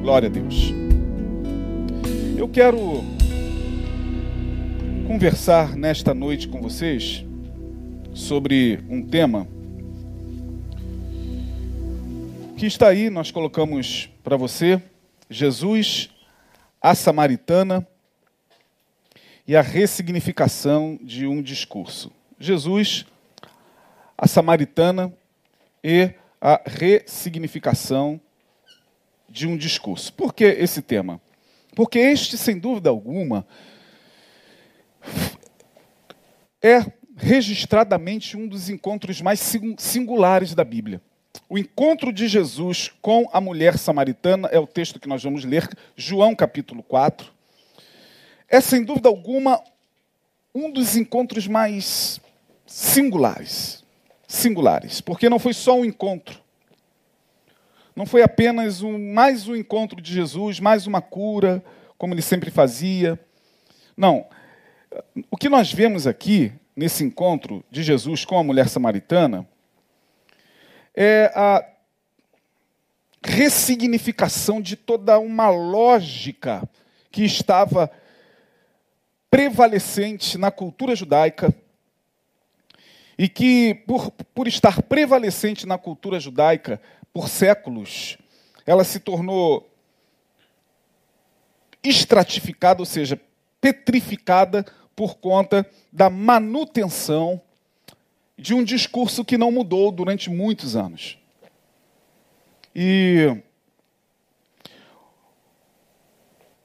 Glória a Deus. Eu quero conversar nesta noite com vocês sobre um tema que está aí, nós colocamos para você, Jesus, a Samaritana e a ressignificação de um discurso. Jesus, a Samaritana e a ressignificação de um discurso. Por que esse tema? Porque este, sem dúvida alguma, é registradamente um dos encontros mais singulares da Bíblia. O encontro de Jesus com a mulher samaritana é o texto que nós vamos ler, João capítulo 4. É, sem dúvida alguma, um dos encontros mais singulares. Singulares, porque não foi só um encontro, não foi apenas um, mais um encontro de Jesus, mais uma cura, como ele sempre fazia. Não. O que nós vemos aqui, nesse encontro de Jesus com a mulher samaritana, é a ressignificação de toda uma lógica que estava prevalecente na cultura judaica e que, por, por estar prevalecente na cultura judaica, por séculos, ela se tornou estratificada, ou seja, petrificada por conta da manutenção de um discurso que não mudou durante muitos anos. E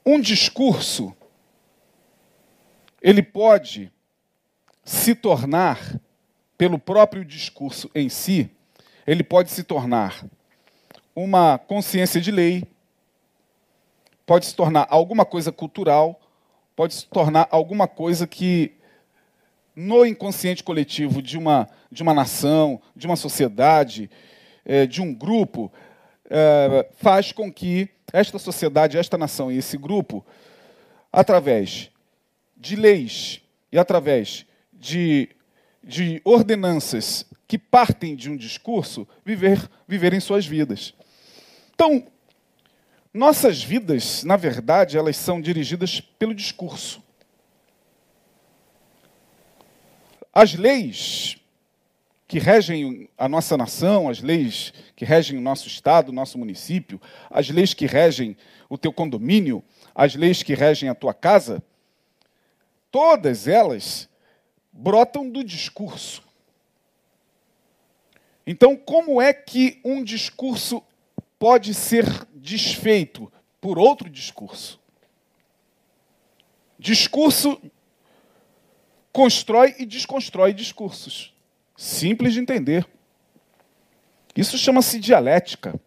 um discurso ele pode se tornar pelo próprio discurso em si, ele pode se tornar uma consciência de lei, pode se tornar alguma coisa cultural, pode se tornar alguma coisa que no inconsciente coletivo de uma, de uma nação, de uma sociedade, é, de um grupo, é, faz com que esta sociedade, esta nação e esse grupo, através de leis e através de, de ordenanças que partem de um discurso, viver, viverem suas vidas. Então, nossas vidas, na verdade, elas são dirigidas pelo discurso. As leis que regem a nossa nação, as leis que regem o nosso estado, o nosso município, as leis que regem o teu condomínio, as leis que regem a tua casa, todas elas brotam do discurso. Então, como é que um discurso pode ser desfeito por outro discurso? Discurso constrói e desconstrói discursos. Simples de entender. Isso chama-se dialética.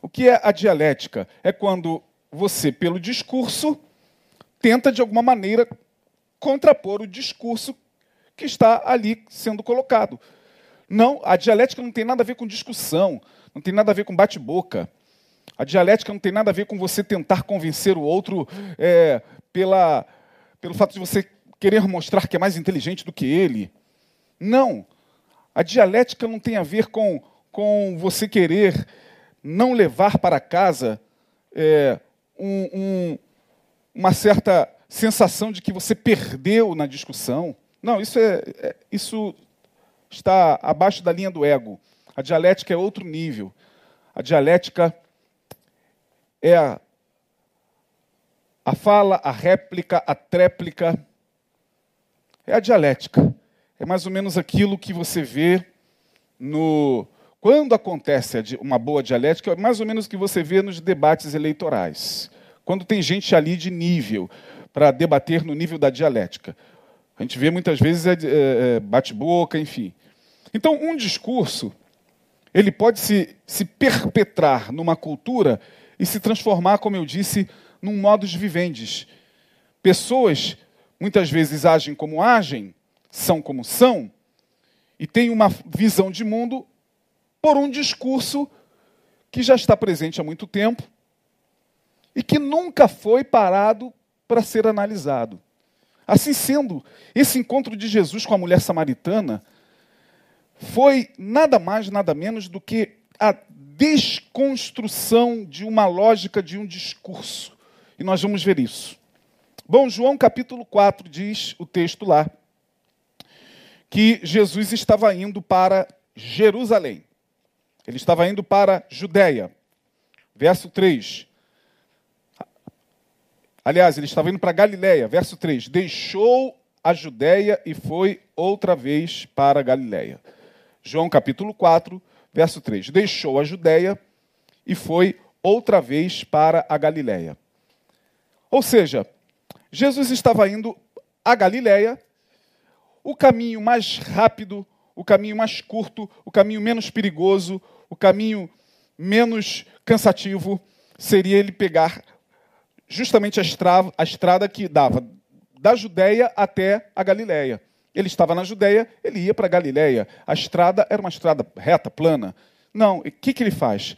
O que é a dialética? É quando você, pelo discurso, tenta de alguma maneira contrapor o discurso que está ali sendo colocado. Não, a dialética não tem nada a ver com discussão, não tem nada a ver com bate-boca. A dialética não tem nada a ver com você tentar convencer o outro é, pela, pelo fato de você querer mostrar que é mais inteligente do que ele. Não. A dialética não tem a ver com, com você querer não levar para casa é, um, um, uma certa sensação de que você perdeu na discussão. Não, isso, é, é isso está abaixo da linha do ego. A dialética é outro nível. A dialética é a, a fala, a réplica, a tréplica. É a dialética. É mais ou menos aquilo que você vê no. Quando acontece uma boa dialética, é mais ou menos o que você vê nos debates eleitorais. Quando tem gente ali de nível para debater no nível da dialética. A gente vê muitas vezes é, é, é bate-boca, enfim. Então, um discurso, ele pode se, se perpetrar numa cultura e se transformar, como eu disse, num modus vivendi. Pessoas muitas vezes agem como agem, são como são, e têm uma visão de mundo por um discurso que já está presente há muito tempo e que nunca foi parado para ser analisado. Assim sendo, esse encontro de Jesus com a mulher samaritana foi nada mais, nada menos do que a desconstrução de uma lógica de um discurso. E nós vamos ver isso. Bom, João capítulo 4 diz o texto lá que Jesus estava indo para Jerusalém. Ele estava indo para Judéia. Verso 3. Aliás, ele estava indo para Galiléia. Verso 3. Deixou a Judéia e foi outra vez para Galiléia. João capítulo 4, verso 3. Deixou a Judéia e foi outra vez para a Galiléia. Ou seja, Jesus estava indo a Galiléia, o caminho mais rápido, o caminho mais curto, o caminho menos perigoso, o caminho menos cansativo seria ele pegar justamente a estrada, a estrada que dava da Judéia até a Galiléia. Ele estava na Judéia, ele ia para a Galiléia. A estrada era uma estrada reta, plana. Não, o que, que ele faz?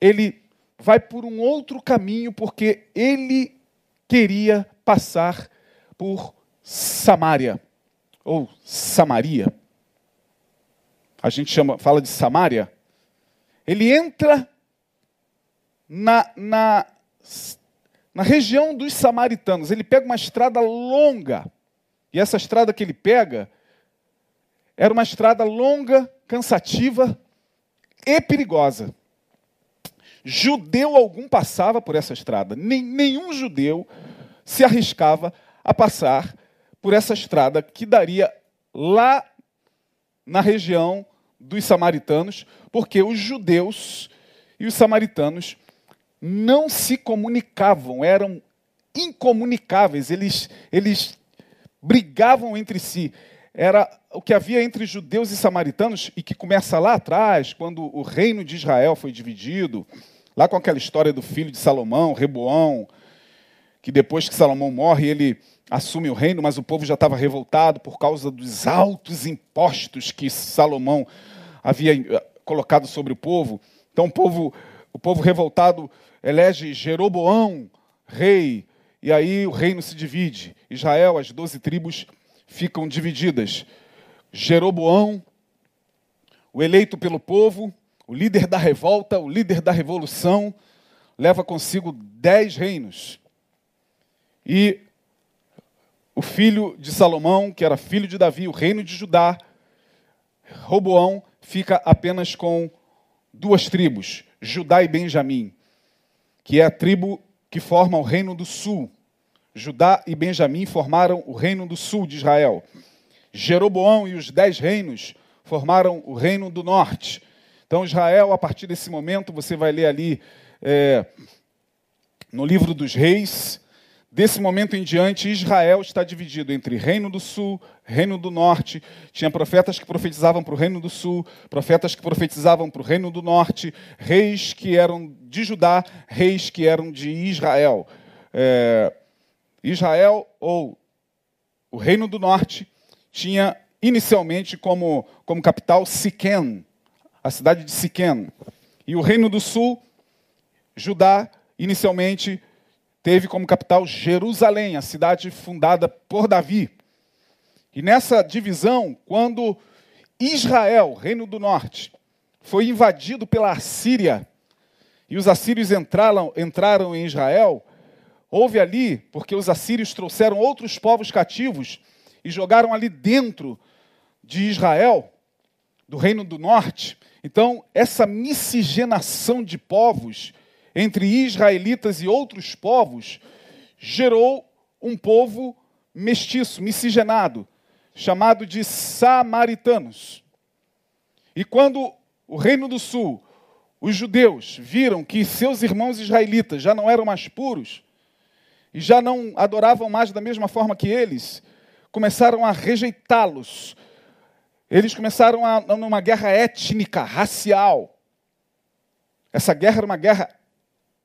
Ele vai por um outro caminho, porque ele queria passar por Samaria, ou Samaria. A gente chama, fala de Samaria. Ele entra na, na na região dos samaritanos. Ele pega uma estrada longa. E essa estrada que ele pega era uma estrada longa, cansativa e perigosa. Judeu algum passava por essa estrada. nenhum judeu se arriscava a passar por essa estrada que daria lá na região dos samaritanos, porque os judeus e os samaritanos não se comunicavam, eram incomunicáveis, eles, eles brigavam entre si. Era o que havia entre judeus e samaritanos e que começa lá atrás, quando o reino de Israel foi dividido, lá com aquela história do filho de Salomão, Reboão, que depois que Salomão morre, ele assume o reino, mas o povo já estava revoltado por causa dos altos impostos que Salomão havia eh, colocado sobre o povo. Então o povo, o povo revoltado elege Jeroboão rei, e aí o reino se divide. Israel, as doze tribos ficam divididas. Jeroboão, o eleito pelo povo, o líder da revolta, o líder da revolução, leva consigo dez reinos. E o filho de Salomão, que era filho de Davi, o reino de Judá, Roboão, fica apenas com duas tribos, Judá e Benjamim que é a tribo que forma o reino do sul. Judá e Benjamim formaram o reino do sul de Israel. Jeroboão e os dez reinos formaram o reino do norte. Então, Israel, a partir desse momento, você vai ler ali é, no livro dos reis, Desse momento em diante, Israel está dividido entre Reino do Sul, Reino do Norte. Tinha profetas que profetizavam para o Reino do Sul, profetas que profetizavam para o Reino do Norte, reis que eram de Judá, reis que eram de Israel. É, Israel, ou o Reino do Norte, tinha inicialmente como, como capital Siquém, a cidade de Siquém. E o Reino do Sul, Judá, inicialmente teve como capital Jerusalém, a cidade fundada por Davi. E nessa divisão, quando Israel, reino do norte, foi invadido pela Assíria, e os assírios entraram, entraram em Israel, houve ali, porque os assírios trouxeram outros povos cativos e jogaram ali dentro de Israel, do reino do norte. Então, essa miscigenação de povos entre israelitas e outros povos, gerou um povo mestiço, miscigenado, chamado de samaritanos. E quando o Reino do Sul, os judeus, viram que seus irmãos israelitas já não eram mais puros, e já não adoravam mais da mesma forma que eles, começaram a rejeitá-los. Eles começaram a, numa guerra étnica, racial. Essa guerra era uma guerra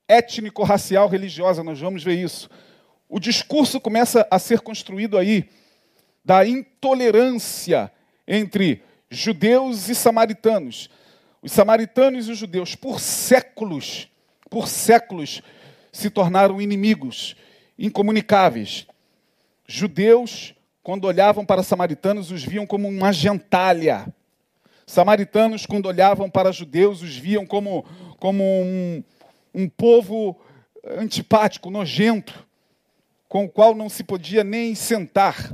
étnico-racial religiosa, nós vamos ver isso. O discurso começa a ser construído aí da intolerância entre judeus e samaritanos. Os samaritanos e os judeus, por séculos, por séculos, se tornaram inimigos, incomunicáveis. Judeus, quando olhavam para samaritanos, os viam como uma gentalha. Samaritanos, quando olhavam para judeus, os viam como, como um, um povo antipático, nojento, com o qual não se podia nem sentar.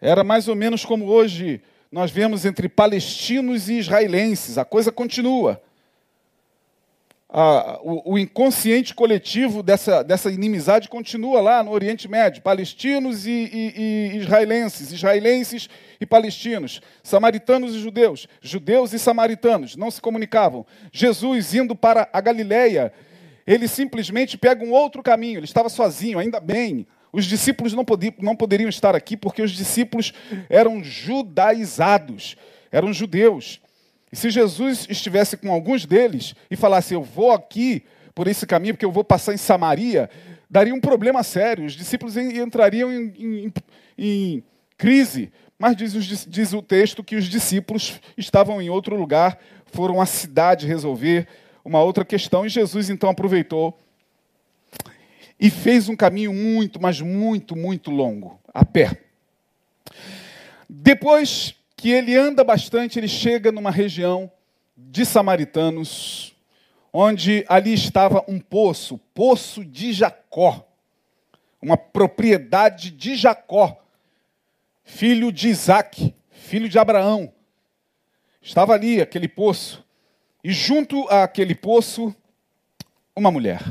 Era mais ou menos como hoje nós vemos entre palestinos e israelenses, a coisa continua. O, o, inconsciente coletivo dessa, dessa inimizade continua lá no Oriente Médio: palestinos e, e, e israelenses, israelenses e palestinos, samaritanos e judeus, judeus e samaritanos, não se comunicavam. Jesus indo para a Galileia, ele simplesmente pega um outro caminho, ele estava sozinho, ainda bem. Os discípulos não, podiam, não poderiam estar aqui porque os discípulos eram judaizados, eram judeus. E se Jesus estivesse com alguns deles e falasse, eu vou aqui por esse caminho, porque eu vou passar em Samaria, daria um problema sério. Os discípulos entrariam em, em, em crise. Mas diz, diz o texto que os discípulos estavam em outro lugar, foram à cidade resolver uma outra questão, e Jesus então aproveitou e fez um caminho muito, mas muito, muito longo, a pé. Depois que ele anda bastante, ele chega numa região de samaritanos, onde ali estava um poço, poço de Jacó, uma propriedade de Jacó, filho de Isaac, filho de Abraão. Estava ali aquele poço, e junto àquele poço, uma mulher.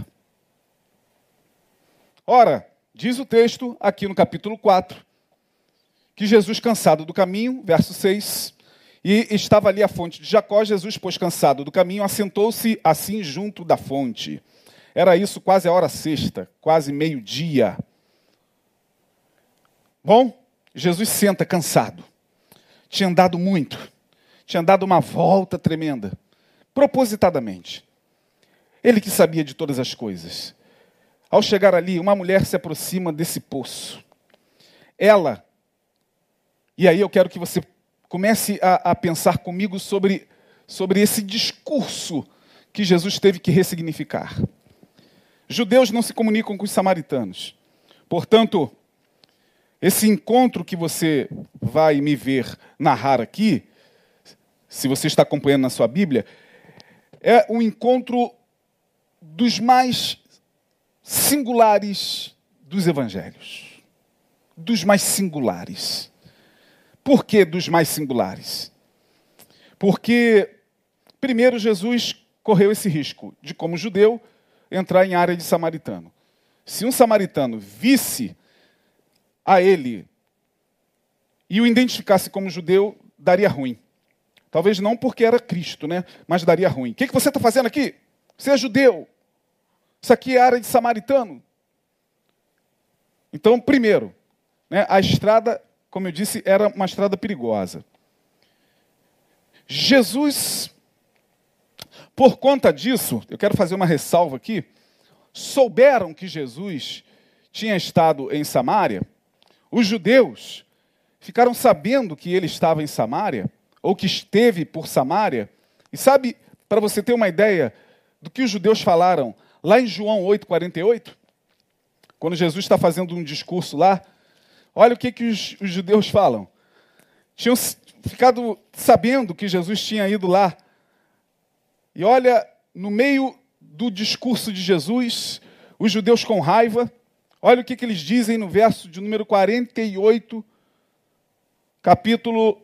Ora, diz o texto aqui no capítulo 4, que Jesus, cansado do caminho, verso 6, e estava ali a fonte de Jacó, Jesus, pois cansado do caminho, assentou-se assim junto da fonte. Era isso quase a hora sexta, quase meio-dia. Bom, Jesus senta cansado. Tinha andado muito. Tinha dado uma volta tremenda. Propositadamente. Ele que sabia de todas as coisas. Ao chegar ali, uma mulher se aproxima desse poço. Ela, e aí eu quero que você comece a, a pensar comigo sobre, sobre esse discurso que Jesus teve que ressignificar. Judeus não se comunicam com os samaritanos. Portanto, esse encontro que você vai me ver narrar aqui, se você está acompanhando na sua Bíblia, é um encontro dos mais singulares dos evangelhos. Dos mais singulares. Por que dos mais singulares? Porque, primeiro, Jesus correu esse risco de, como judeu, entrar em área de samaritano. Se um samaritano visse a ele e o identificasse como judeu, daria ruim. Talvez não porque era Cristo, né? mas daria ruim. O que, que você está fazendo aqui? Você é judeu. Isso aqui é área de samaritano. Então, primeiro, né, a estrada, como eu disse, era uma estrada perigosa. Jesus, por conta disso, eu quero fazer uma ressalva aqui, souberam que Jesus tinha estado em Samaria, os judeus ficaram sabendo que ele estava em Samaria, ou que esteve por Samaria, e sabe, para você ter uma ideia do que os judeus falaram Lá em João 8,48, quando Jesus está fazendo um discurso lá, olha o que, que os, os judeus falam. Tinham ficado sabendo que Jesus tinha ido lá. E olha, no meio do discurso de Jesus, os judeus com raiva, olha o que, que eles dizem no verso de número 48, capítulo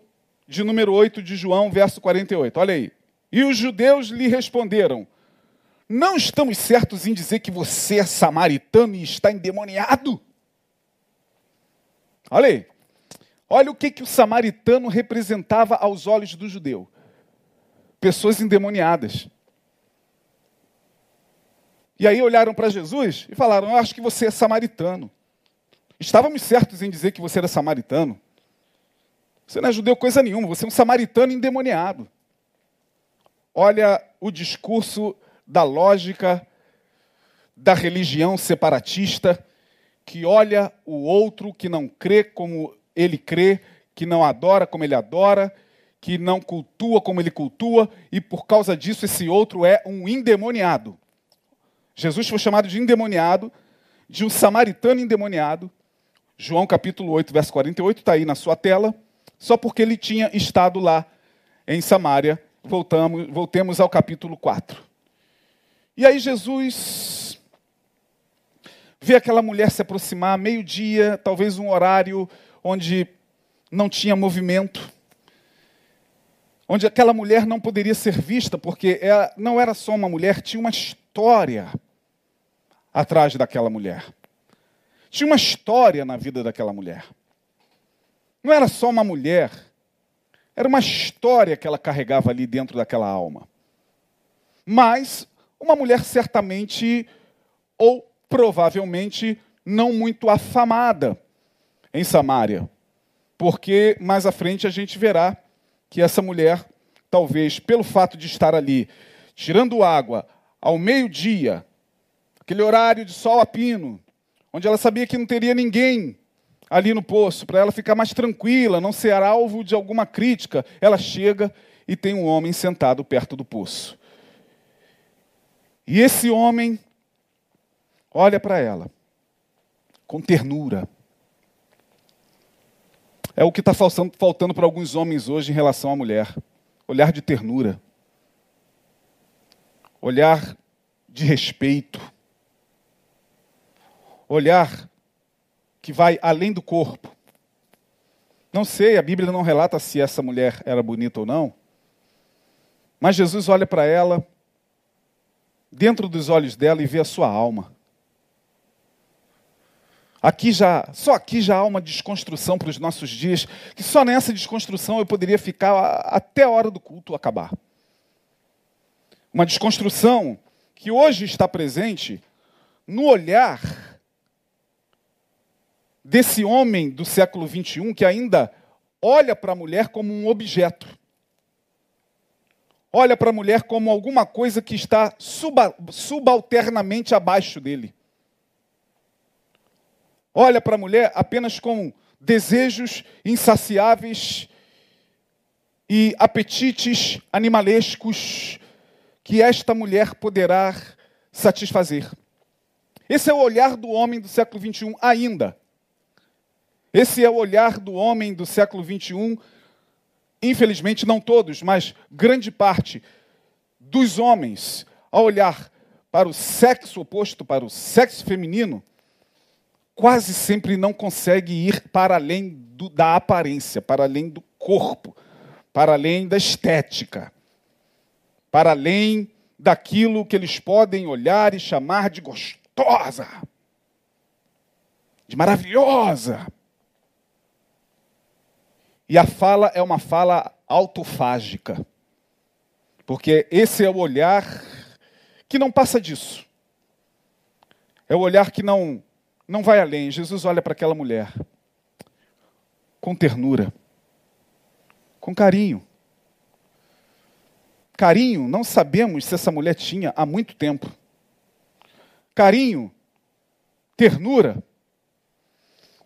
de número 8 de João, verso 48. Olha aí. E os judeus lhe responderam: não estamos certos em dizer que você é samaritano e está endemoniado? Olha aí. Olha o que, que o samaritano representava aos olhos do judeu: pessoas endemoniadas. E aí olharam para Jesus e falaram: Eu acho que você é samaritano. Estávamos certos em dizer que você era samaritano. Você não é judeu coisa nenhuma, você é um samaritano endemoniado. Olha o discurso da lógica da religião separatista que olha o outro que não crê como ele crê, que não adora como ele adora, que não cultua como ele cultua, e por causa disso esse outro é um endemoniado. Jesus foi chamado de endemoniado, de um samaritano endemoniado. João capítulo 8, verso 48, está aí na sua tela, só porque ele tinha estado lá em Samaria. Voltamos, voltemos ao capítulo 4. E aí Jesus vê aquela mulher se aproximar, meio-dia, talvez um horário onde não tinha movimento, onde aquela mulher não poderia ser vista, porque ela não era só uma mulher, tinha uma história atrás daquela mulher. Tinha uma história na vida daquela mulher. Não era só uma mulher, era uma história que ela carregava ali dentro daquela alma. Mas uma mulher certamente ou provavelmente não muito afamada em Samaria. Porque mais à frente a gente verá que essa mulher, talvez pelo fato de estar ali tirando água ao meio-dia, aquele horário de sol a pino, onde ela sabia que não teria ninguém ali no poço, para ela ficar mais tranquila, não ser alvo de alguma crítica, ela chega e tem um homem sentado perto do poço. E esse homem olha para ela com ternura. É o que está faltando, para alguns homens hoje em relação à mulher: olhar de ternura, olhar de respeito, olhar que vai além do corpo. Não sei, a Bíblia não relata se essa mulher era bonita ou não, mas Jesus olha para ela dentro dos olhos dela e vê a sua alma. Aqui já, só aqui já há uma desconstrução para os nossos dias, que só nessa desconstrução eu poderia ficar até a hora do culto acabar. Uma desconstrução que hoje está presente no olhar desse homem do século 21 que ainda olha para a mulher como um objeto olha para a mulher como alguma coisa que está subalternamente abaixo dele. Olha para a mulher apenas com desejos insaciáveis e apetites animalescos que esta mulher poderá satisfazer. Esse é o olhar do homem do século 21 ainda. Esse é o olhar do homem do século 21 infelizmente não todos, mas grande parte dos homens, ao olhar para o sexo oposto, para o sexo feminino, quase sempre não consegue ir para além do, da aparência, para além do corpo, para além da estética, para além daquilo que eles podem olhar e chamar de gostosa, de maravilhosa. E a fala é uma fala autofágica. Porque esse é o olhar que não passa disso. É o olhar que não não vai além. Jesus olha para aquela mulher com ternura, com carinho. Carinho, não sabemos se essa mulher tinha há muito tempo. Carinho, ternura,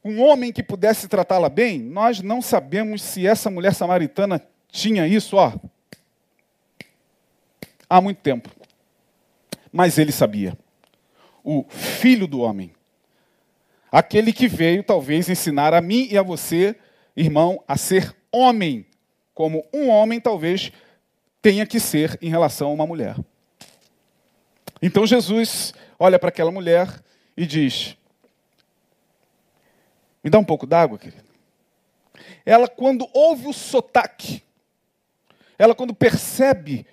um homem que pudesse tratá-la bem, nós não sabemos se essa mulher samaritana tinha isso, ó, há muito tempo. Mas ele sabia. O filho do homem. Aquele que veio, talvez, ensinar a mim e a você, irmão, a ser homem, como um homem talvez tenha que ser em relação a uma mulher. Então Jesus olha para aquela mulher e diz: me dá um pouco d'água, querido. Ela, quando ouve o sotaque, ela, quando percebe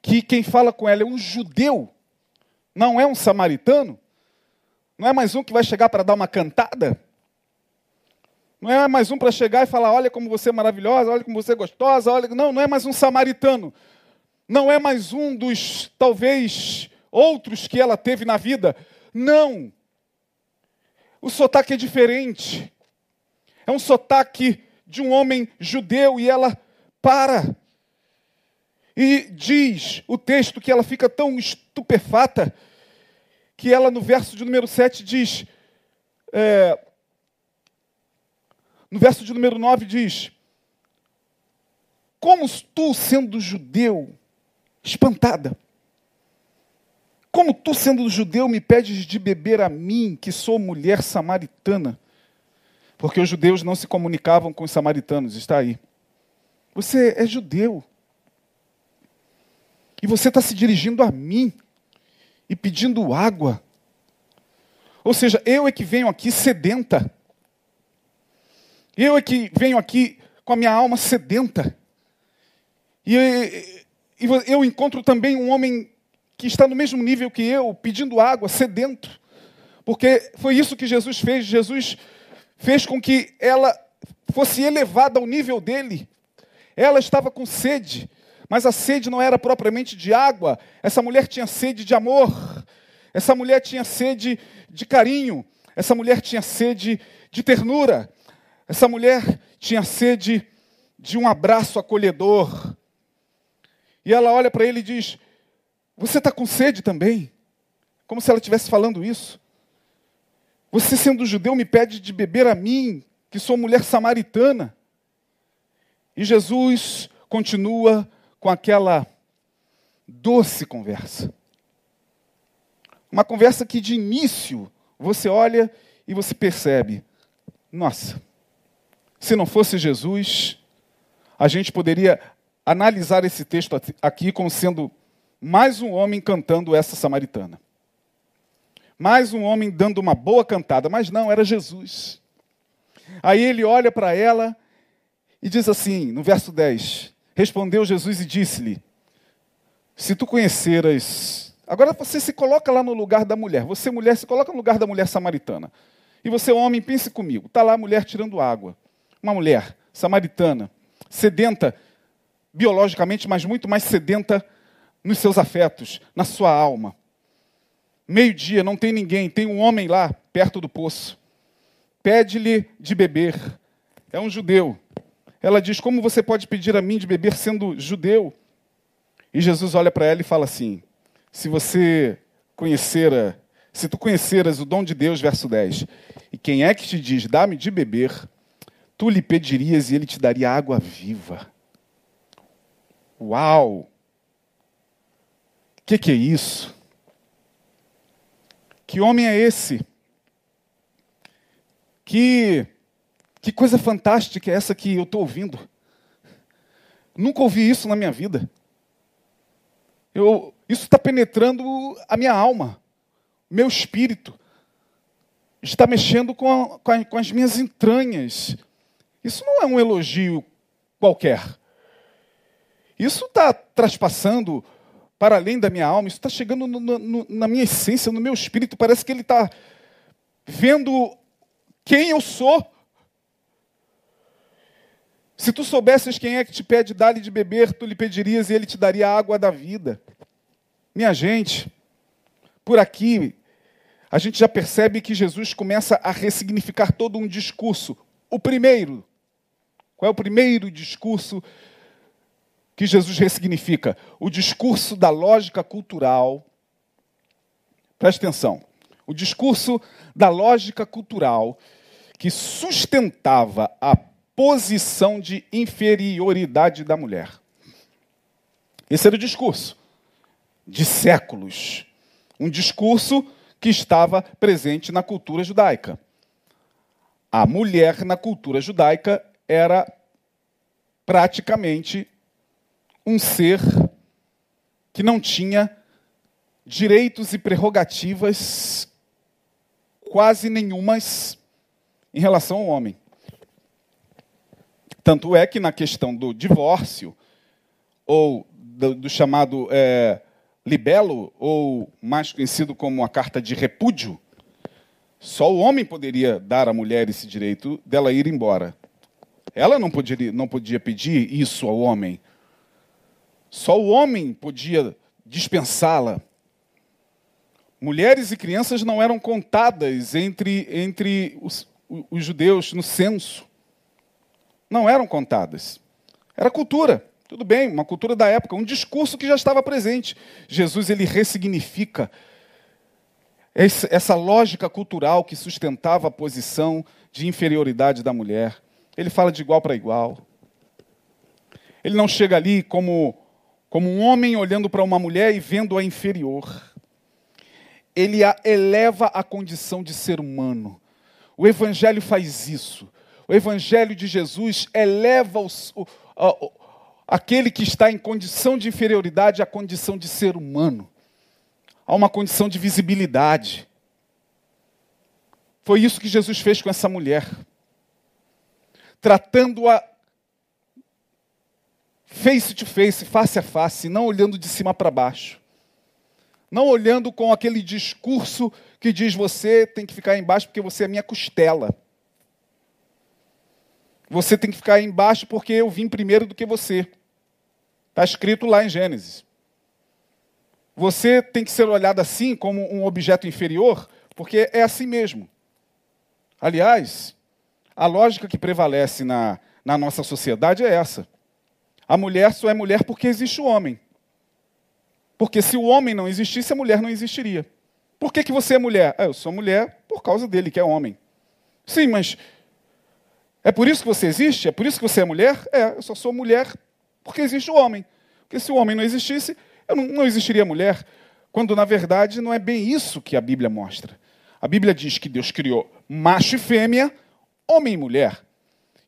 que quem fala com ela é um judeu, não é um samaritano, não é mais um que vai chegar para dar uma cantada, não é mais um para chegar e falar: olha como você é maravilhosa, olha como você é gostosa, olha. Não, não é mais um samaritano. Não é mais um dos, talvez, outros que ela teve na vida. Não. O sotaque é diferente. É um sotaque de um homem judeu e ela para. E diz o texto que ela fica tão estupefata que ela, no verso de número 7, diz. É, no verso de número 9 diz: Como tu, sendo judeu, espantada, como tu, sendo judeu, me pedes de beber a mim, que sou mulher samaritana? Porque os judeus não se comunicavam com os samaritanos, está aí. Você é judeu. E você está se dirigindo a mim. E pedindo água. Ou seja, eu é que venho aqui sedenta. Eu é que venho aqui com a minha alma sedenta. E, eu encontro também um homem que está no mesmo nível que eu, pedindo água, sedento. Porque foi isso que Jesus fez. Jesus fez com que ela fosse elevada ao nível dele. Ela estava com sede, mas a sede não era propriamente de água. Essa mulher tinha sede de amor. Essa mulher tinha sede de carinho. Essa mulher tinha sede de ternura. Essa mulher tinha sede de um abraço acolhedor. E ela olha para ele e diz: Você está com sede também? Como se ela estivesse falando isso. Você, sendo judeu, me pede de beber a mim, que sou mulher samaritana. E Jesus continua com aquela doce conversa. Uma conversa que de início você olha e você percebe: nossa, se não fosse Jesus, a gente poderia analisar esse texto aqui como sendo mais um homem cantando essa samaritana mais um homem dando uma boa cantada, mas não, era Jesus. Aí ele olha para ela e diz assim, no verso 10: Respondeu Jesus e disse-lhe: Se tu conheceras. Agora você se coloca lá no lugar da mulher. Você, mulher, se coloca no lugar da mulher samaritana. E você, homem, pense comigo. Está lá a mulher tirando água. Uma mulher samaritana, sedenta biologicamente, mas muito mais sedenta nos seus afetos, na sua alma. Meio-dia, não tem ninguém, tem um homem lá perto do poço. Pede-lhe de beber. É um judeu. Ela diz: Como você pode pedir a mim de beber sendo judeu? E Jesus olha para ela e fala assim: Se você conhecera, se tu conheceras o dom de Deus, verso 10, e quem é que te diz, dá-me de beber, tu lhe pedirias e ele te daria água viva. Uau! O que, que é isso? Que homem é esse? Que, que coisa fantástica é essa que eu estou ouvindo? Nunca ouvi isso na minha vida. Eu, isso está penetrando a minha alma, meu espírito. Está mexendo com, a, com, a, com as minhas entranhas. Isso não é um elogio qualquer. Isso está traspassando para além da minha alma, isso está chegando no, no, na minha essência, no meu espírito. Parece que ele está vendo quem eu sou. Se tu soubesses quem é que te pede dar-lhe de beber, tu lhe pedirias e ele te daria a água da vida. Minha gente, por aqui, a gente já percebe que Jesus começa a ressignificar todo um discurso. O primeiro, qual é o primeiro discurso que Jesus ressignifica o discurso da lógica cultural. Preste atenção. O discurso da lógica cultural que sustentava a posição de inferioridade da mulher. Esse era o discurso de séculos. Um discurso que estava presente na cultura judaica. A mulher na cultura judaica era praticamente um ser que não tinha direitos e prerrogativas quase nenhumas em relação ao homem. Tanto é que na questão do divórcio, ou do, do chamado é, libelo, ou mais conhecido como a carta de repúdio, só o homem poderia dar à mulher esse direito dela ir embora. Ela não podia, não podia pedir isso ao homem. Só o homem podia dispensá-la. Mulheres e crianças não eram contadas entre, entre os, os judeus no censo. Não eram contadas. Era cultura. Tudo bem, uma cultura da época, um discurso que já estava presente. Jesus ele ressignifica essa lógica cultural que sustentava a posição de inferioridade da mulher. Ele fala de igual para igual. Ele não chega ali como como um homem olhando para uma mulher e vendo-a inferior. Ele a eleva à condição de ser humano. O Evangelho faz isso. O Evangelho de Jesus eleva o, o, aquele que está em condição de inferioridade à condição de ser humano. a uma condição de visibilidade. Foi isso que Jesus fez com essa mulher. Tratando-a face to face, face a face, não olhando de cima para baixo. Não olhando com aquele discurso que diz você tem que ficar embaixo porque você é minha costela. Você tem que ficar embaixo porque eu vim primeiro do que você. Está escrito lá em Gênesis. Você tem que ser olhado assim, como um objeto inferior, porque é assim mesmo. Aliás, a lógica que prevalece na, na nossa sociedade é essa. A mulher só é mulher porque existe o homem. Porque se o homem não existisse, a mulher não existiria. Por que, que você é mulher? Ah, eu sou mulher por causa dele, que é homem. Sim, mas é por isso que você existe? É por isso que você é mulher? É, eu só sou mulher porque existe o homem. Porque se o homem não existisse, eu não, não existiria mulher. Quando, na verdade, não é bem isso que a Bíblia mostra. A Bíblia diz que Deus criou macho e fêmea, homem e mulher.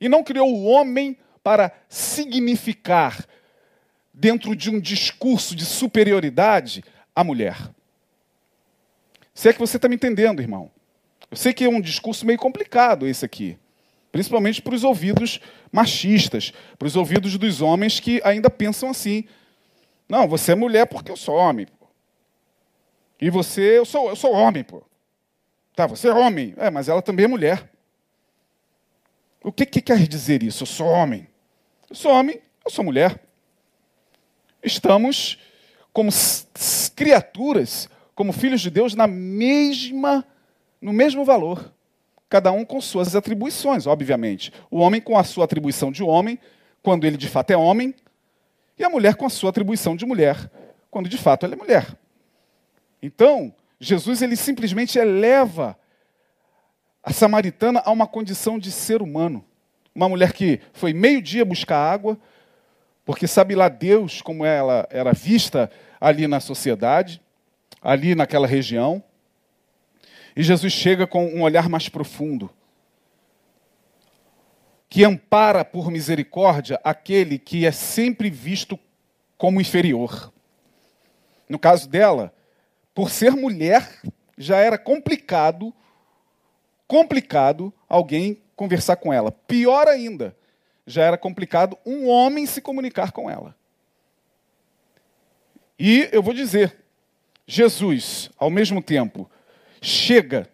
E não criou o homem para significar, dentro de um discurso de superioridade, a mulher. Se é que você está me entendendo, irmão. Eu sei que é um discurso meio complicado esse aqui. Principalmente para os ouvidos machistas, para os ouvidos dos homens que ainda pensam assim. Não, você é mulher porque eu sou homem. Pô. E você, eu sou, eu sou homem, pô. Tá, você é homem. É, mas ela também é mulher. O que, que quer dizer isso? Eu sou homem. Eu sou homem, eu sou mulher. Estamos como criaturas, como filhos de Deus, na mesma, no mesmo valor. Cada um com suas atribuições, obviamente. O homem com a sua atribuição de homem, quando ele de fato é homem, e a mulher com a sua atribuição de mulher, quando de fato ela é mulher. Então, Jesus ele simplesmente eleva a samaritana a uma condição de ser humano uma mulher que foi meio-dia buscar água, porque sabe lá Deus como ela era vista ali na sociedade, ali naquela região. E Jesus chega com um olhar mais profundo, que ampara por misericórdia aquele que é sempre visto como inferior. No caso dela, por ser mulher, já era complicado, complicado alguém conversar com ela. Pior ainda, já era complicado um homem se comunicar com ela. E eu vou dizer, Jesus, ao mesmo tempo, chega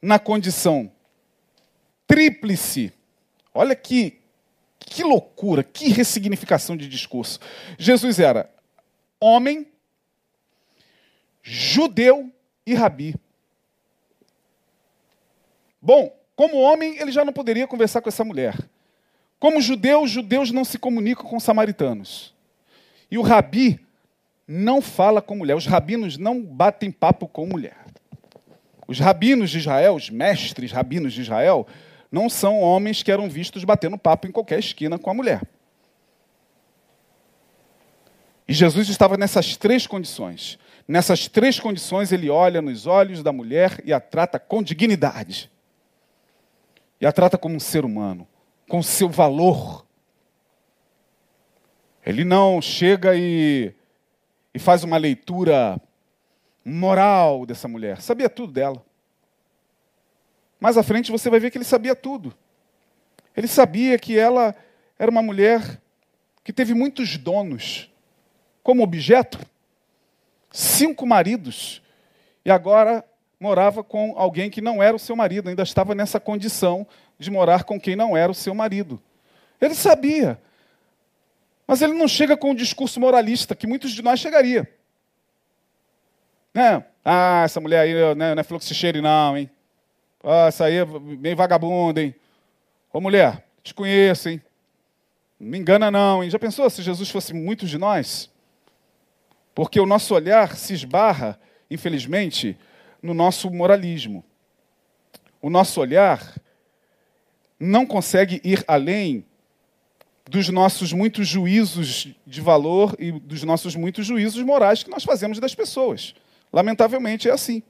na condição tríplice. Olha que, que loucura, que ressignificação de discurso. Jesus era homem, judeu e rabi. Bom, como homem, ele já não poderia conversar com essa mulher. Como judeu, os judeus não se comunicam com os samaritanos. E o rabi não fala com mulher. Os rabinos não batem papo com mulher. Os rabinos de Israel, os mestres rabinos de Israel, não são homens que eram vistos batendo papo em qualquer esquina com a mulher. E Jesus estava nessas três condições. Nessas três condições, ele olha nos olhos da mulher e a trata com dignidade e a trata como um ser humano, com seu valor. Ele não chega e, e faz uma leitura moral dessa mulher. Sabia tudo dela. Mais à frente você vai ver que ele sabia tudo. Ele sabia que ela era uma mulher que teve muitos donos como objeto, cinco maridos, e agora morava com alguém que não era o seu marido, ainda estava nessa condição de morar com quem não era o seu marido. Ele sabia. Mas ele não chega com um discurso moralista que muitos de nós chegaria. Né? Ah, essa mulher aí né, não é fluxicheire não, hein? Ah, essa aí é meio vagabunda, hein? Ô mulher, te conheço, hein? Não me engana não, hein? Já pensou se Jesus fosse muitos de nós? Porque o nosso olhar se esbarra, infelizmente, no nosso moralismo. O nosso olhar não consegue ir além dos nossos muitos juízos de valor e dos nossos muitos juízos morais que nós fazemos das pessoas. Lamentavelmente é assim.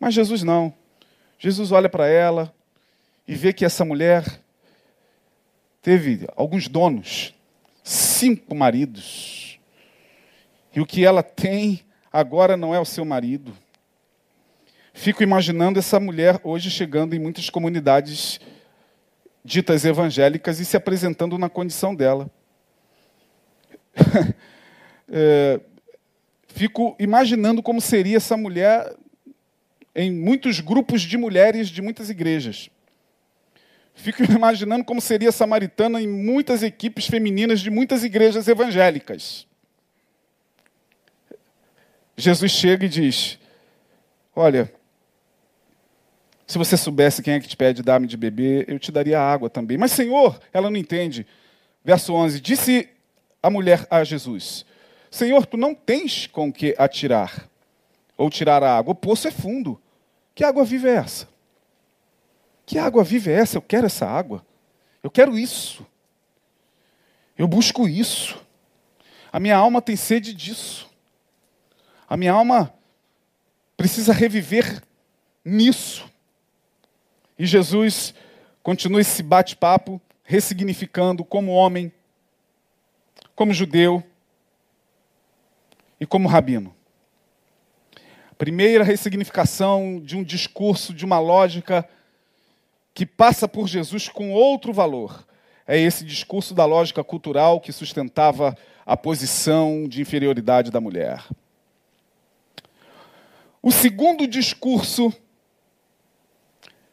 Mas Jesus não. Jesus olha para ela e vê que essa mulher teve alguns donos, cinco maridos. E o que ela tem agora não é o seu marido. Fico imaginando essa mulher hoje chegando em muitas comunidades ditas evangélicas e se apresentando na condição dela. é, fico imaginando como seria essa mulher em muitos grupos de mulheres de muitas igrejas. Fico imaginando como seria samaritana em muitas equipes femininas de muitas igrejas evangélicas. Jesus chega e diz: Olha, se você soubesse quem é que te pede dar-me de beber, eu te daria água também. Mas, Senhor, ela não entende. Verso 11: Disse a mulher a Jesus: Senhor, tu não tens com que atirar ou tirar a água, o poço é fundo. Que água viva é essa? Que água viva é essa? Eu quero essa água. Eu quero isso. Eu busco isso. A minha alma tem sede disso. A minha alma precisa reviver nisso. E Jesus continua esse bate-papo, ressignificando como homem, como judeu e como rabino. Primeira ressignificação de um discurso, de uma lógica que passa por Jesus com outro valor. É esse discurso da lógica cultural que sustentava a posição de inferioridade da mulher. O segundo discurso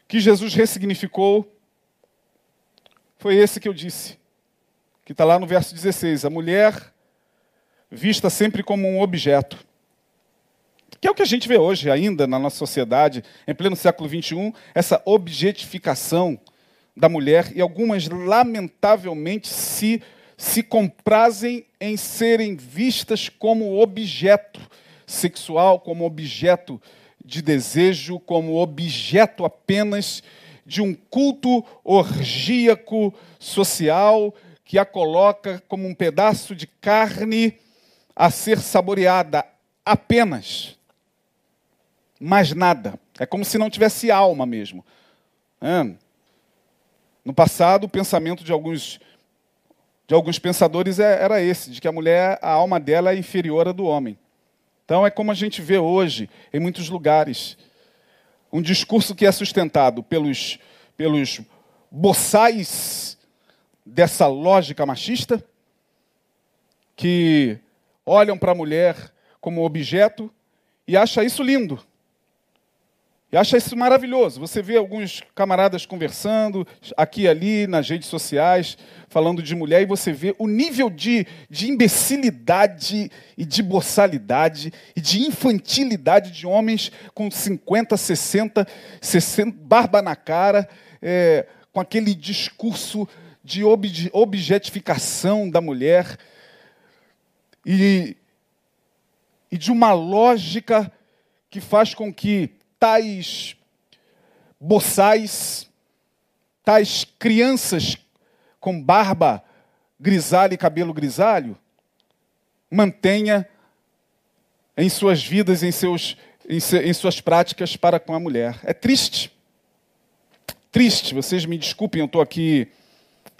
que Jesus ressignificou foi esse que eu disse, que está lá no verso 16: a mulher vista sempre como um objeto. Que é o que a gente vê hoje ainda na nossa sociedade, em pleno século XXI, essa objetificação da mulher, e algumas, lamentavelmente, se, se comprazem em serem vistas como objeto sexual, como objeto de desejo, como objeto apenas de um culto orgíaco social que a coloca como um pedaço de carne a ser saboreada apenas mais nada. É como se não tivesse alma mesmo. É. No passado, o pensamento de alguns, de alguns pensadores é, era esse, de que a mulher, a alma dela é inferior à do homem. Então é como a gente vê hoje em muitos lugares. Um discurso que é sustentado pelos, pelos boçais dessa lógica machista, que olham para a mulher como objeto e acham isso lindo. E acha isso maravilhoso. Você vê alguns camaradas conversando aqui e ali nas redes sociais, falando de mulher, e você vê o nível de, de imbecilidade e de boçalidade e de infantilidade de homens com 50, 60, 60 barba na cara, é, com aquele discurso de ob, objetificação da mulher e, e de uma lógica que faz com que tais boçais, tais crianças com barba grisalha e cabelo grisalho, mantenha em suas vidas, em, seus, em, se, em suas práticas para com a mulher. É triste. Triste, vocês me desculpem, eu estou aqui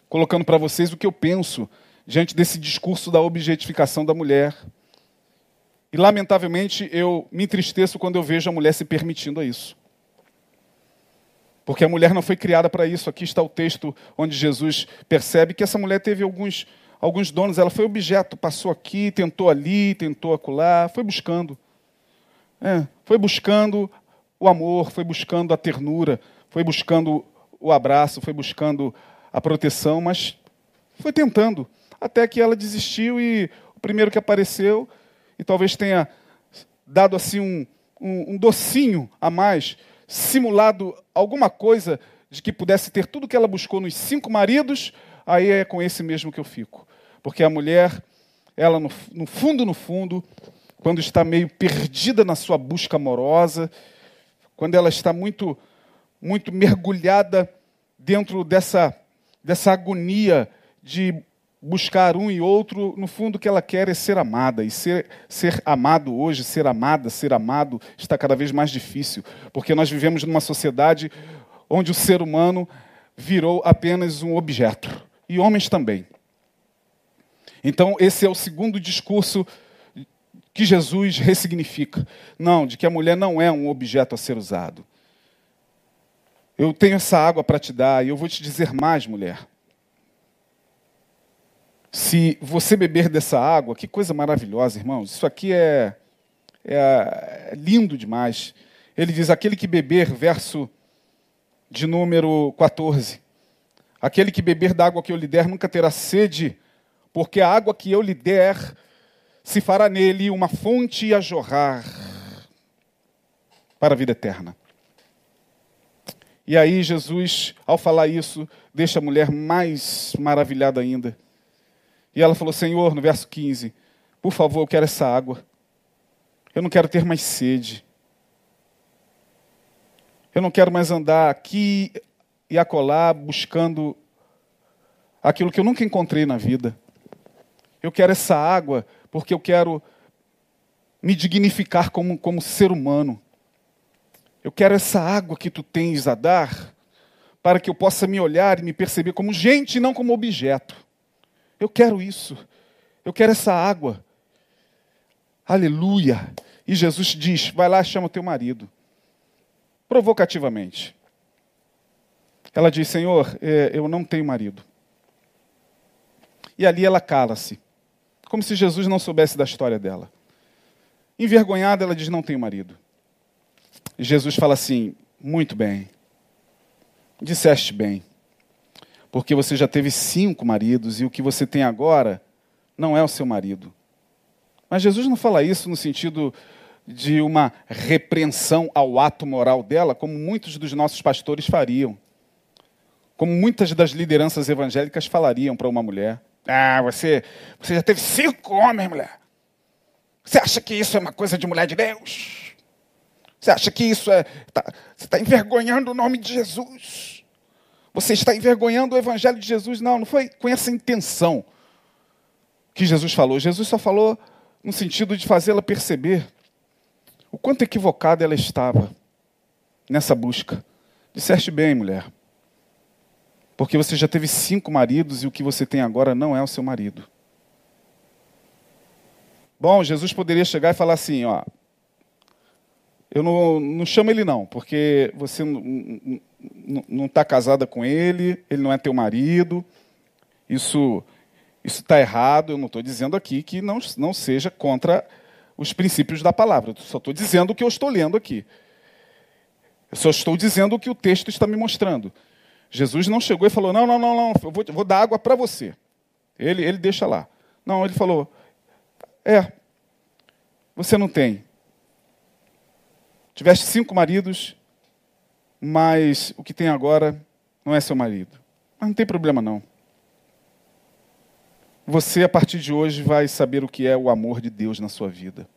colocando para vocês o que eu penso diante desse discurso da objetificação da mulher. E, lamentavelmente, eu me entristeço quando eu vejo a mulher se permitindo a isso. Porque a mulher não foi criada para isso. Aqui está o texto onde Jesus percebe que essa mulher teve alguns, alguns donos. Ela foi objeto, passou aqui, tentou ali, tentou acolá, foi buscando. É, foi buscando o amor, foi buscando a ternura, foi buscando o abraço, foi buscando a proteção, mas foi tentando. Até que ela desistiu e o primeiro que apareceu e talvez tenha dado assim um, um, um docinho a mais, simulado alguma coisa de que pudesse ter tudo que ela buscou nos cinco maridos, aí é com esse mesmo que eu fico. Porque a mulher, ela no, no fundo, no fundo, quando está meio perdida na sua busca amorosa, quando ela está muito, muito mergulhada dentro dessa, dessa agonia de buscar um e outro, no fundo o que ela quer é ser amada. E ser, ser amado hoje, ser amada, ser amado, está cada vez mais difícil. Porque nós vivemos numa sociedade onde o ser humano virou apenas um objeto. E homens também. Então, esse é o segundo discurso que Jesus ressignifica. Não, de que a mulher não é um objeto a ser usado. Eu tenho essa água para te dar e eu vou te dizer mais, mulher. Se você beber dessa água, que coisa maravilhosa, irmãos. Isso aqui é, é, é lindo demais. Ele diz: aquele que beber, verso de número 14. Aquele que beber da água que eu lhe der nunca terá sede, porque a água que eu lhe der se fará nele uma fonte a jorrar para a vida eterna. E aí Jesus, ao falar isso, deixa a mulher mais maravilhada ainda. E ela falou: Senhor, no verso 15, por favor, eu quero essa água. Eu não quero ter mais sede. Eu não quero mais andar aqui e acolá buscando aquilo que eu nunca encontrei na vida. Eu quero essa água porque eu quero me dignificar como, como ser humano. Eu quero essa água que tu tens a dar para que eu possa me olhar e me perceber como gente e não como objeto. Eu quero isso. Eu quero essa água. Aleluia. E Jesus diz: vai lá, chama o teu marido. Provocativamente. Ela diz: Senhor, é, eu não tenho marido. E ali ela cala-se, como se Jesus não soubesse da história dela. Envergonhada, ela diz: Não tenho marido. Jesus fala assim: muito bem, disseste bem, porque você já teve cinco maridos e o que você tem agora não é o seu marido. Mas Jesus não fala isso no sentido de uma repreensão ao ato moral dela, como muitos dos nossos pastores fariam. Como muitas das lideranças evangélicas falariam para uma mulher. Ah, você, você já teve cinco homens, mulher. Você acha que isso é uma coisa de mulher de Deus? Você acha que isso é. Tá, você está envergonhando o nome de Jesus? Você está envergonhando o Evangelho de Jesus? Não, não foi com essa intenção que Jesus falou. Jesus só falou no sentido de fazê-la perceber o quanto equivocada ela estava nessa busca. Disseste bem, mulher. Porque você já teve cinco maridos e o que você tem agora não é o seu marido. Bom, Jesus poderia chegar e falar assim: ó, eu não, não chamo ele não, porque você não está casada com ele, ele não é teu marido. Isso isso está errado. Eu não estou dizendo aqui que não, não seja contra os princípios da palavra. Eu só estou dizendo o que eu estou lendo aqui. Eu só estou dizendo o que o texto está me mostrando. Jesus não chegou e falou: Não, não, não, não, eu vou, vou dar água para você. Ele, ele deixa lá. Não, ele falou: É, você não tem. Tiveste cinco maridos, mas o que tem agora não é seu marido. Mas não tem problema não. Você, a partir de hoje, vai saber o que é o amor de Deus na sua vida.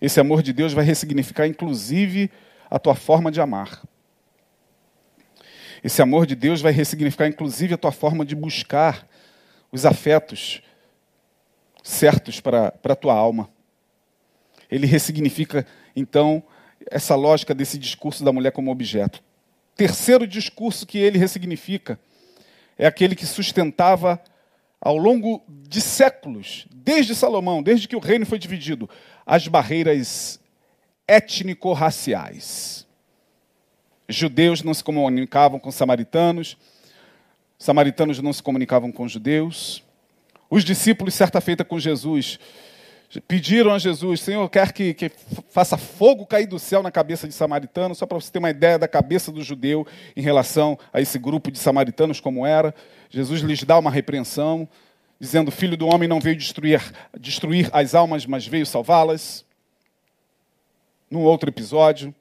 Esse amor de Deus vai ressignificar, inclusive, a tua forma de amar. Esse amor de Deus vai ressignificar, inclusive, a tua forma de buscar os afetos certos para a tua alma ele ressignifica, então, essa lógica desse discurso da mulher como objeto. Terceiro discurso que ele ressignifica é aquele que sustentava ao longo de séculos, desde Salomão, desde que o reino foi dividido, as barreiras étnico-raciais. Judeus não se comunicavam com samaritanos, samaritanos não se comunicavam com judeus. Os discípulos, certa feita com Jesus, pediram a Jesus, Senhor, quer que, que faça fogo cair do céu na cabeça de samaritano, só para você ter uma ideia da cabeça do judeu em relação a esse grupo de samaritanos como era. Jesus lhes dá uma repreensão, dizendo: Filho do homem não veio destruir, destruir as almas, mas veio salvá-las. Num outro episódio.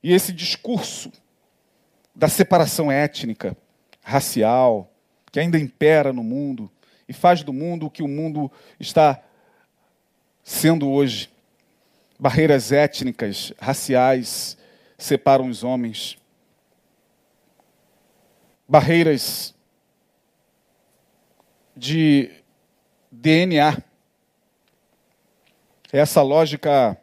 E esse discurso da separação étnica, racial, que ainda impera no mundo e faz do mundo o que o mundo está sendo hoje. Barreiras étnicas, raciais separam os homens. Barreiras de DNA. É essa lógica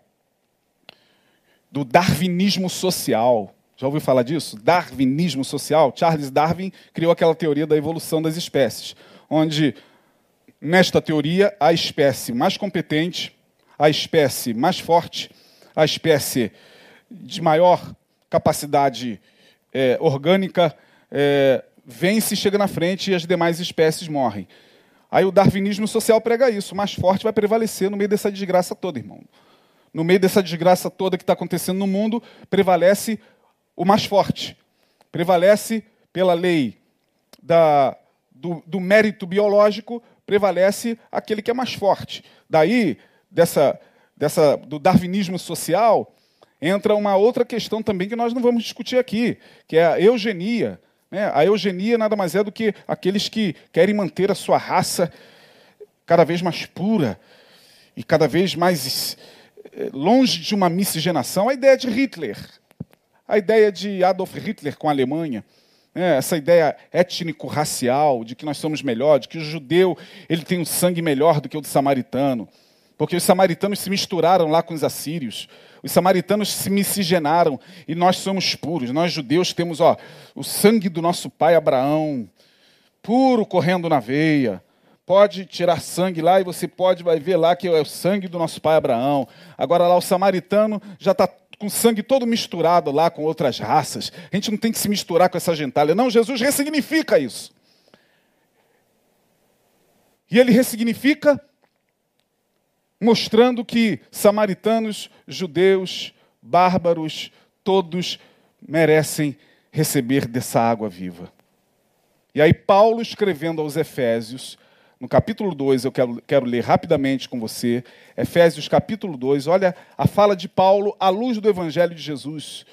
do darwinismo social. Já ouviu falar disso? Darwinismo social. Charles Darwin criou aquela teoria da evolução das espécies, onde nesta teoria, a espécie mais competente, a espécie mais forte, a espécie de maior capacidade é, orgânica é, vence e chega na frente e as demais espécies morrem. Aí o darwinismo social prega isso: o mais forte vai prevalecer no meio dessa desgraça toda, irmão. No meio dessa desgraça toda que está acontecendo no mundo, prevalece o mais forte. Prevalece pela lei da, do, do mérito biológico, prevalece aquele que é mais forte. Daí, dessa, dessa, do darwinismo social, entra uma outra questão também que nós não vamos discutir aqui, que é a eugenia. Né? A eugenia nada mais é do que aqueles que querem manter a sua raça cada vez mais pura e cada vez mais eh, longe de uma miscigenação. A ideia de Hitler, a ideia de Adolf Hitler com a Alemanha, né? essa ideia étnico-racial de que nós somos melhor, de que o judeu ele tem um sangue melhor do que o do samaritano, porque os samaritanos se misturaram lá com os assírios. Os samaritanos se miscigenaram e nós somos puros. Nós judeus temos ó, o sangue do nosso pai Abraão, puro correndo na veia. Pode tirar sangue lá e você pode vai ver lá que é o sangue do nosso pai Abraão. Agora lá o samaritano já está com sangue todo misturado lá com outras raças. A gente não tem que se misturar com essa gentalha. Não, Jesus ressignifica isso. E ele ressignifica mostrando que samaritanos, judeus, bárbaros, todos merecem receber dessa água viva. E aí, Paulo, escrevendo aos Efésios, no capítulo 2, eu quero, quero, ler rapidamente com você, Efésios capítulo 2, olha a fala de Paulo à luz do Evangelho de Jesus.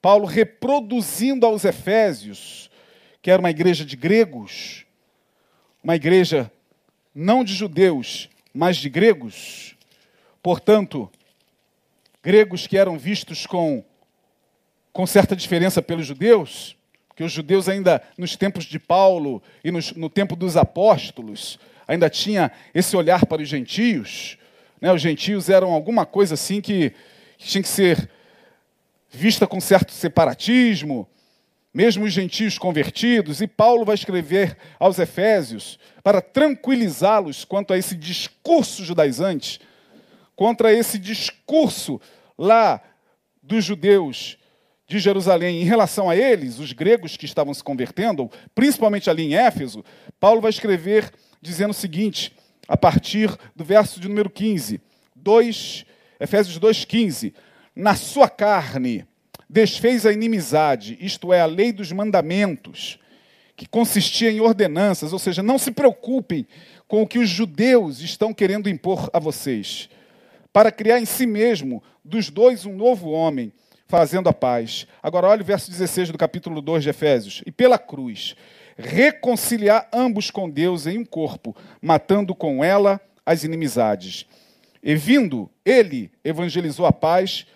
Paulo reproduzindo aos Efésios, que era uma igreja de gregos, uma igreja não de judeus, mas de gregos. Portanto, gregos que eram vistos com, com certa diferença pelos judeus, que os judeus ainda nos tempos de Paulo e nos, no tempo dos apóstolos ainda tinha esse olhar para os gentios. Né? Os gentios eram alguma coisa assim que, que tinha que ser vista com certo separatismo, mesmo os gentios convertidos, e Paulo vai escrever aos Efésios para tranquilizá-los quanto a esse discurso judaizante, contra esse discurso lá dos judeus de Jerusalém em relação a eles, os gregos que estavam se convertendo, principalmente ali em Éfeso, Paulo vai escrever dizendo o seguinte, a partir do verso de número 15, 2, Efésios 2,15: Na sua carne desfez a inimizade, isto é, a lei dos mandamentos, que consistia em ordenanças, ou seja, não se preocupem com o que os judeus estão querendo impor a vocês, para criar em si mesmo dos dois um novo homem, fazendo a paz. Agora, olha o verso 16 do capítulo 2 de Efésios: E pela cruz, reconciliar ambos com Deus em um corpo, matando com ela as inimizades. E vindo, ele evangelizou a paz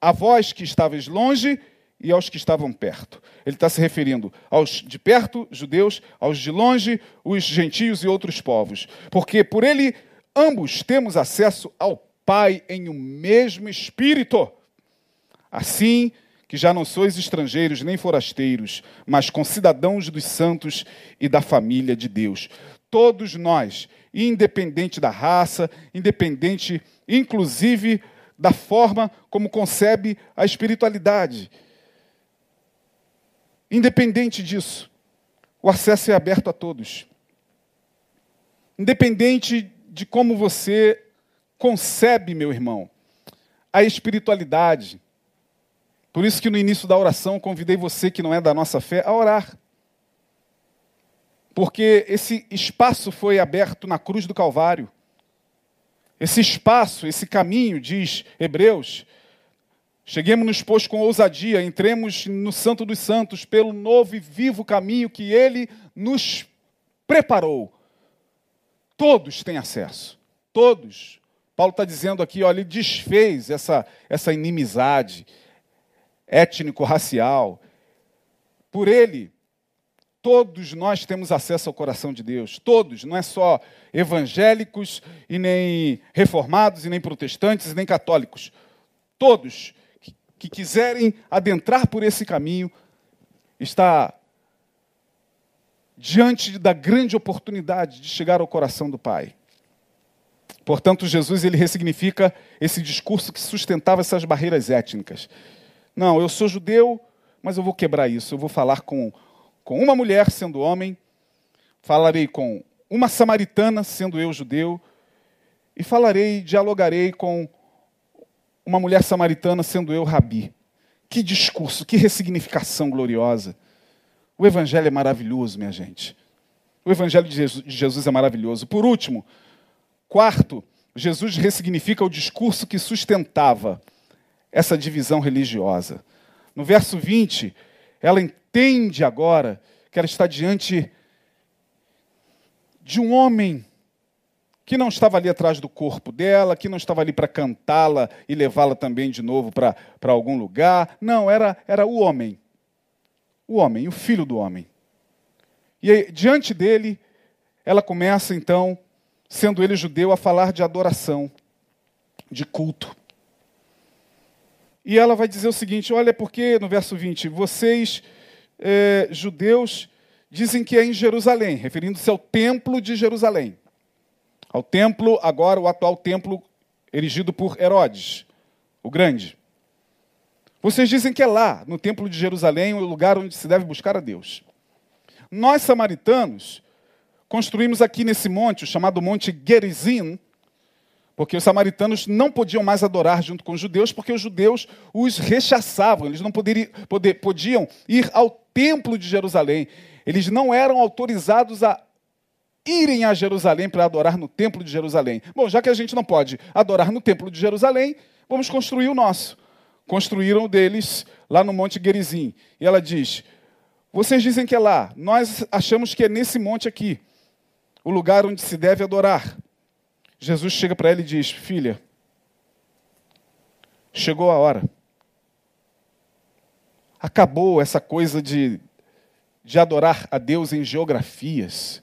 a vós que estavais longe e aos que estavam perto. Ele está se referindo aos de perto, judeus, aos de longe, os gentios e outros povos. Porque por ele ambos temos acesso ao Pai em um mesmo Espírito. Assim que já não sois estrangeiros nem forasteiros, mas concidadãos dos santos e da família de Deus. Todos nós, independente da raça, independente, inclusive da forma como concebe a espiritualidade. Independente disso, o acesso é aberto a todos. Independente de como você concebe, meu irmão, a espiritualidade. Por isso que no início da oração convidei você que não é da nossa fé a orar. Porque esse espaço foi aberto na cruz do Calvário. Esse espaço, esse caminho, diz Hebreus, cheguemos-nos, pois, com ousadia, entremos no Santo dos Santos pelo novo e vivo caminho que Ele nos preparou. Todos têm acesso, todos. Paulo está dizendo aqui, olha, ele desfez essa, essa inimizade étnico-racial. Por ele, Todos nós temos acesso ao coração de Deus. Todos, não é só evangélicos e nem reformados e nem protestantes e nem católicos. Todos que, quiserem adentrar por esse caminho está diante da grande oportunidade de chegar ao coração do Pai. Portanto, Jesus ele ressignifica esse discurso que sustentava essas barreiras étnicas. Não, eu sou judeu, mas eu vou quebrar isso. Eu vou falar com, com uma mulher, sendo homem, falarei com uma samaritana, sendo eu judeu, e falarei, dialogarei com uma mulher samaritana, sendo eu rabi. Que discurso, que ressignificação gloriosa. O Evangelho é maravilhoso, minha gente. O Evangelho de Jesus é maravilhoso. Por último, quarto, Jesus ressignifica o discurso que sustentava essa divisão religiosa. No verso 20, ela entende agora que ela está diante de um homem que não estava ali atrás do corpo dela, que não estava ali para cantá-la e levá-la também de novo para algum lugar. Não, era, era o homem. O homem, o filho do homem. E aí, diante dele, ela começa então, sendo ele judeu, a falar de adoração, de culto. E ela vai dizer o seguinte: olha, porque no verso 20, vocês, é, judeus, dizem que é em Jerusalém, referindo-se ao templo de Jerusalém ao templo, agora o atual templo erigido por Herodes, o Grande. Vocês dizem que é lá, no templo de Jerusalém, o lugar onde se deve buscar a Deus. Nós, samaritanos, construímos aqui nesse monte, o chamado Monte Gerizim, porque os samaritanos não podiam mais adorar junto com os judeus, porque os judeus os rechaçavam, eles não poderiam, poder, podiam ir ao templo de Jerusalém, eles não eram autorizados a irem a Jerusalém para adorar no templo de Jerusalém. Bom, já que a gente não pode adorar no templo de Jerusalém, vamos construir o nosso. Construíram o deles lá no Monte Gerizim. E ela diz: Vocês dizem que é lá, nós achamos que é nesse monte aqui, o lugar onde se deve adorar. Jesus chega para ela e diz: Filha, chegou a hora. Acabou essa coisa de, de adorar a Deus em geografias.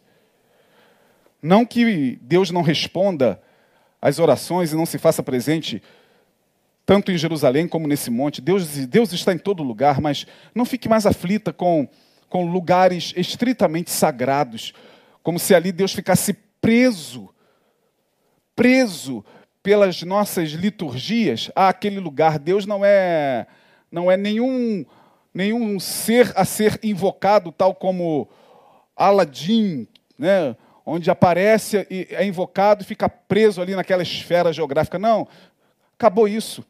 Não que Deus não responda às orações e não se faça presente tanto em Jerusalém como nesse monte. Deus, Deus está em todo lugar, mas não fique mais aflita com, com lugares estritamente sagrados, como se ali Deus ficasse preso, preso pelas nossas liturgias àquele lugar. Deus não é não é nenhum nenhum ser a ser invocado tal como Aladim, né? onde aparece e é invocado e fica preso ali naquela esfera geográfica. Não, acabou isso.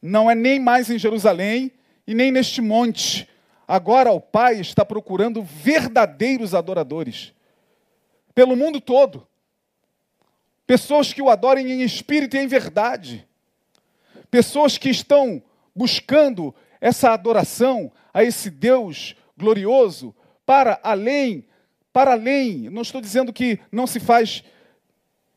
Não é nem mais em Jerusalém e nem neste monte. Agora o Pai está procurando verdadeiros adoradores pelo mundo todo. Pessoas que o adorem em espírito e em verdade. Pessoas que estão buscando essa adoração a esse Deus glorioso para além para além. Não estou dizendo que não se faz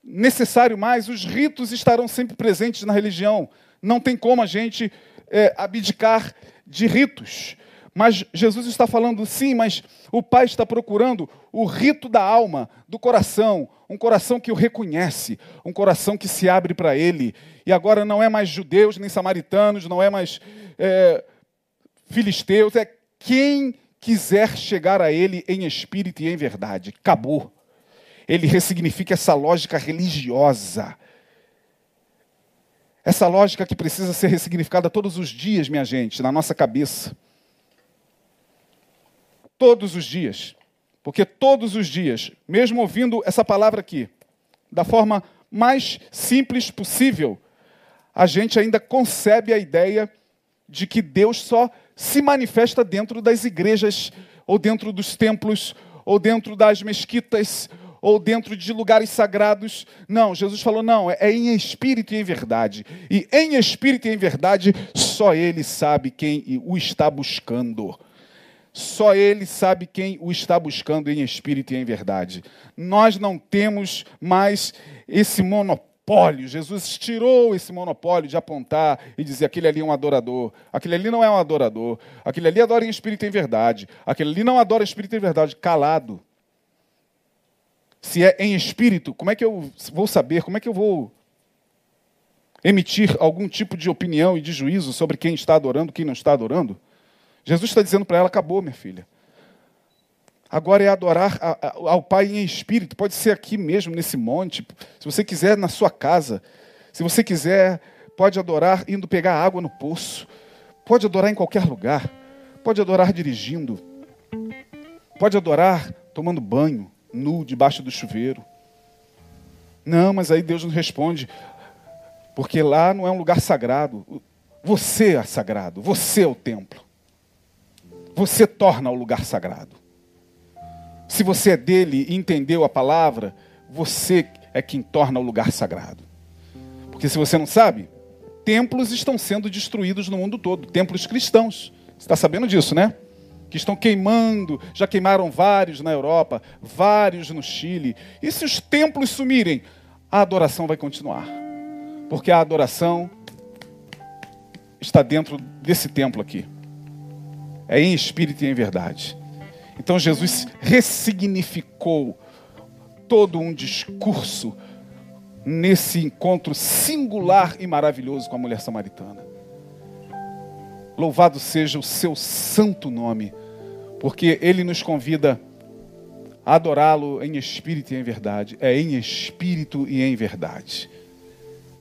necessário mais, os ritos estarão sempre presentes na religião. Não tem como a gente é, abdicar de ritos. Mas Jesus está falando sim, mas o Pai está procurando o rito da alma, do coração, um coração que o reconhece, um coração que se abre para Ele. E agora não é mais judeus nem samaritanos, não é mais é, filisteus, é quem quiser chegar a Ele em espírito e em verdade. Acabou. Ele ressignifica essa lógica religiosa. Essa lógica que precisa ser ressignificada todos os dias, minha gente, na nossa cabeça. Todos os dias. Porque todos os dias, mesmo ouvindo essa palavra aqui, da forma mais simples possível, a gente ainda concebe a ideia de que Deus só se manifesta dentro das igrejas, ou dentro dos templos, ou dentro das mesquitas, ou dentro de lugares sagrados. Não, Jesus falou: não, é em espírito e em verdade. E em espírito e em verdade, só Ele sabe quem o está buscando. Só Ele sabe quem o está buscando em espírito e em verdade. Nós não temos mais esse monopólio. Jesus tirou esse monopólio de apontar e dizer aquele ali é um adorador, aquele ali não é um adorador, aquele ali adora em espírito e em verdade, aquele ali não adora em espírito e em verdade, calado. Se é em espírito, como é que eu vou saber, como é que eu vou emitir algum tipo de opinião e de juízo sobre quem está adorando, quem não está adorando? Jesus está dizendo para ela: acabou, minha filha. Agora é adorar ao Pai em espírito. Pode ser aqui mesmo, nesse monte. Se você quiser, na sua casa. Se você quiser, pode adorar indo pegar água no poço. Pode adorar em qualquer lugar. Pode adorar dirigindo. Pode adorar tomando banho, nu, debaixo do chuveiro. Não, mas aí Deus nos responde. Porque lá não é um lugar sagrado. Você é sagrado. Você é o templo. Você torna o lugar sagrado. Se você é dele e entendeu a palavra, você é quem torna o lugar sagrado. Porque se você não sabe, templos estão sendo destruídos no mundo todo, templos cristãos. Você está sabendo disso, né? Que estão queimando, já queimaram vários na Europa, vários no Chile. E se os templos sumirem, a adoração vai continuar. Porque a adoração está dentro desse templo aqui. É em espírito e em verdade. Então Jesus ressignificou todo um discurso nesse encontro singular e maravilhoso com a mulher samaritana. Louvado seja o seu santo nome, porque ele nos convida a adorá-lo em espírito e em verdade. É em espírito e em verdade.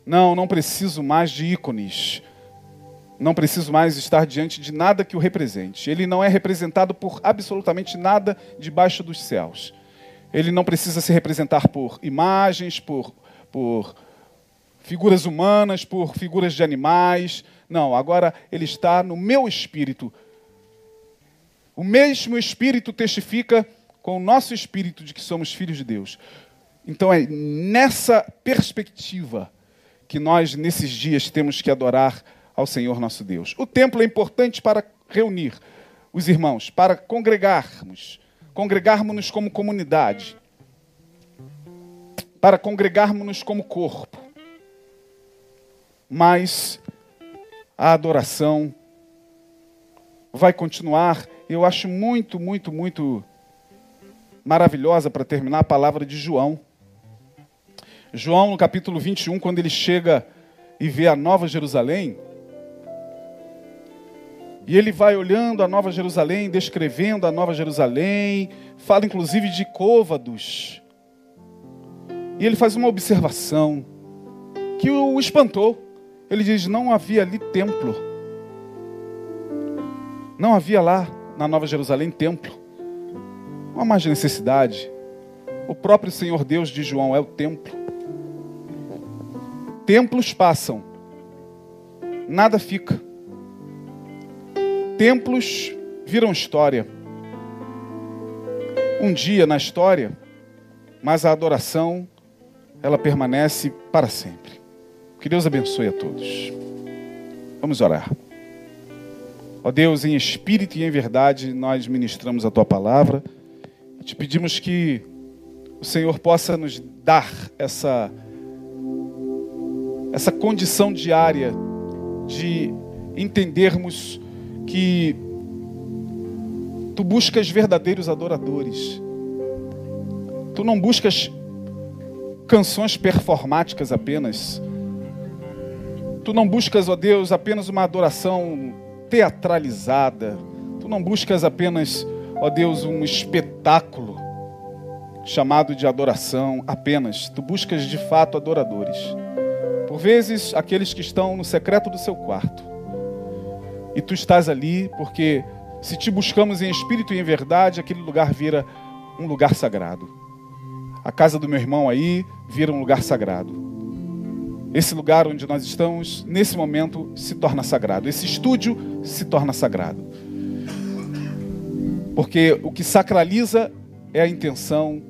Não, não preciso mais de ícones não preciso mais estar diante de nada que o represente. Ele não é representado por absolutamente nada debaixo dos céus. Ele não precisa se representar por imagens, por, por figuras humanas, por figuras de animais. Não, agora ele está no meu espírito. O mesmo espírito testifica com o nosso espírito de que somos filhos de Deus. Então é nessa perspectiva que nós, nesses dias, temos que adorar ao Senhor nosso Deus. O templo é importante para reunir os irmãos, para congregarmos, congregarmos-nos como comunidade, para congregarmos-nos como corpo. Mas a adoração vai continuar. Eu acho muito, muito, muito maravilhosa para terminar a palavra de João. João, no capítulo 21, quando ele chega e vê a Nova Jerusalém, e ele vai olhando a Nova Jerusalém, descrevendo a Nova Jerusalém, fala inclusive de côvados. E ele faz uma observação que o espantou. Ele diz: não havia ali templo. Não havia lá na Nova Jerusalém templo. Não há mais necessidade. O próprio Senhor Deus de João é o templo. Templos passam, nada fica. Templos viram história. Um dia na história, mas a adoração, ela permanece para sempre. Que Deus abençoe a todos. Vamos orar. Ó Deus, em espírito e em verdade, nós ministramos a tua palavra. Te pedimos que o Senhor possa nos dar essa essa condição diária de entendermos que tu buscas verdadeiros adoradores. Tu não buscas canções performáticas apenas. Tu não buscas, ó Deus, apenas uma adoração teatralizada. Tu não buscas apenas, ó Deus, um espetáculo chamado de adoração apenas. Tu buscas de fato adoradores. Por vezes, aqueles que estão no secreto do seu quarto e tu estás ali, porque se te buscamos em espírito e em verdade, aquele lugar vira um lugar sagrado. A casa do meu irmão aí vira um lugar sagrado. Esse lugar onde nós estamos, nesse momento, se torna sagrado. Esse estúdio se torna sagrado. Porque o que sacraliza é a intenção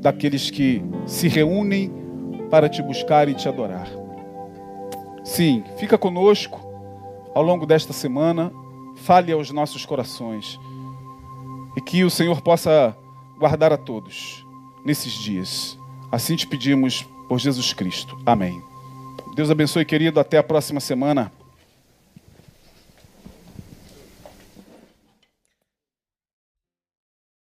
daqueles que se reúnem para te buscar e te adorar. Sim, fica conosco ao longo desta semana, fale aos nossos corações e que o Senhor possa guardar a todos nesses dias. Assim te pedimos por Jesus Cristo. Amém. Deus abençoe, querido. Até a próxima semana.